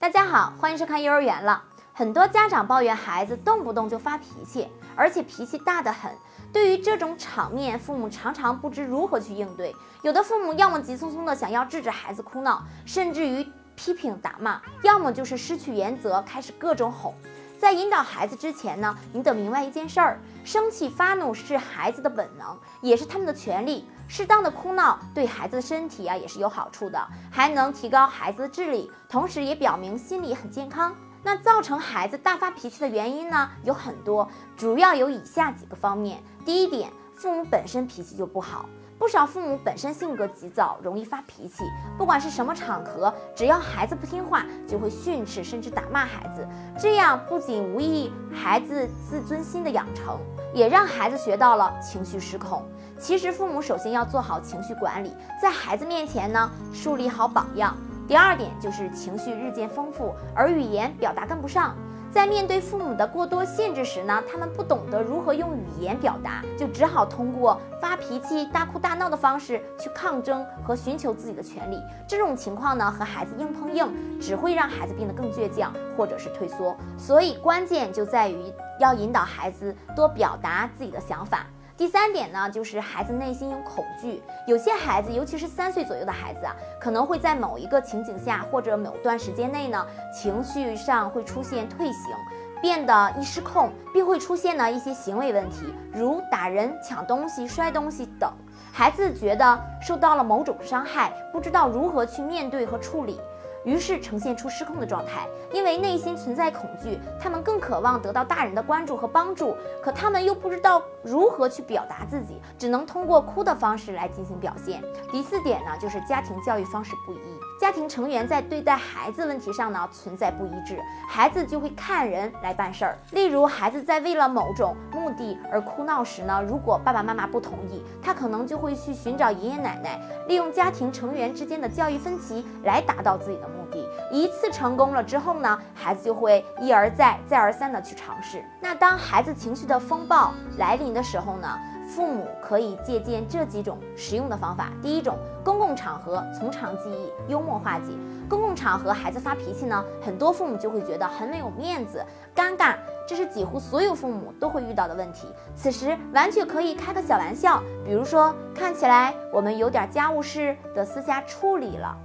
大家好，欢迎收看幼儿园了。很多家长抱怨孩子动不动就发脾气，而且脾气大得很。对于这种场面，父母常常不知如何去应对。有的父母要么急匆匆的想要制止孩子哭闹，甚至于批评打骂；要么就是失去原则，开始各种哄。在引导孩子之前呢，你得明白一件事儿：生气发怒是孩子的本能，也是他们的权利。适当的哭闹对孩子的身体啊也是有好处的，还能提高孩子的智力，同时也表明心理很健康。那造成孩子大发脾气的原因呢有很多，主要有以下几个方面。第一点，父母本身脾气就不好。不少父母本身性格急躁，容易发脾气，不管是什么场合，只要孩子不听话，就会训斥甚至打骂孩子。这样不仅无益孩子自尊心的养成，也让孩子学到了情绪失控。其实父母首先要做好情绪管理，在孩子面前呢树立好榜样。第二点就是情绪日渐丰富，而语言表达跟不上。在面对父母的过多限制时呢，他们不懂得如何用语言表达，就只好通过发脾气、大哭大闹的方式去抗争和寻求自己的权利。这种情况呢，和孩子硬碰硬，只会让孩子变得更倔强，或者是退缩。所以关键就在于要引导孩子多表达自己的想法。第三点呢，就是孩子内心有恐惧。有些孩子，尤其是三岁左右的孩子啊，可能会在某一个情景下或者某段时间内呢，情绪上会出现退行，变得易失控，并会出现呢一些行为问题，如打人、抢东西、摔东西等。孩子觉得受到了某种伤害，不知道如何去面对和处理。于是呈现出失控的状态，因为内心存在恐惧，他们更渴望得到大人的关注和帮助，可他们又不知道如何去表达自己，只能通过哭的方式来进行表现。第四点呢，就是家庭教育方式不一，家庭成员在对待孩子问题上呢存在不一致，孩子就会看人来办事儿。例如，孩子在为了某种目的而哭闹时呢，如果爸爸妈妈不同意，他可能就会去寻找爷爷奶奶，利用家庭成员之间的教育分歧来达到自己的。目的一次成功了之后呢，孩子就会一而再、再而三的去尝试。那当孩子情绪的风暴来临的时候呢，父母可以借鉴这几种实用的方法。第一种，公共场合从长计议，幽默化解。公共场合孩子发脾气呢，很多父母就会觉得很没有面子、尴尬，这是几乎所有父母都会遇到的问题。此时完全可以开个小玩笑，比如说，看起来我们有点家务事的私下处理了。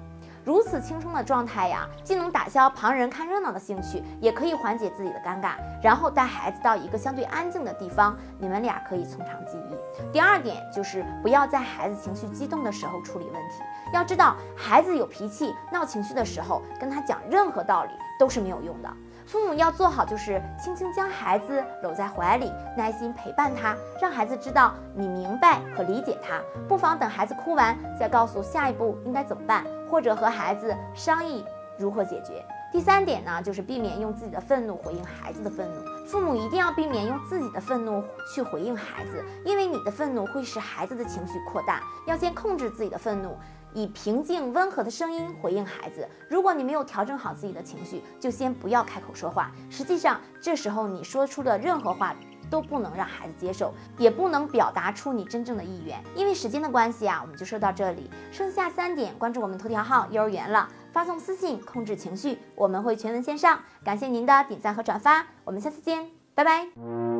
如此轻松的状态呀，既能打消旁人看热闹的兴趣，也可以缓解自己的尴尬。然后带孩子到一个相对安静的地方，你们俩可以从长计议。第二点就是不要在孩子情绪激动的时候处理问题。要知道，孩子有脾气、闹情绪的时候，跟他讲任何道理都是没有用的。父母要做好，就是轻轻将孩子搂在怀里，耐心陪伴他，让孩子知道你明白和理解他。不妨等孩子哭完，再告诉下一步应该怎么办，或者和孩子商议如何解决。第三点呢，就是避免用自己的愤怒回应孩子的愤怒。父母一定要避免用自己的愤怒去回应孩子，因为你的愤怒会使孩子的情绪扩大。要先控制自己的愤怒。以平静温和的声音回应孩子。如果你没有调整好自己的情绪，就先不要开口说话。实际上，这时候你说出的任何话都不能让孩子接受，也不能表达出你真正的意愿。因为时间的关系啊，我们就说到这里。剩下三点，关注我们头条号幼儿园了，发送私信控制情绪，我们会全文线上。感谢您的点赞和转发，我们下次见，拜拜。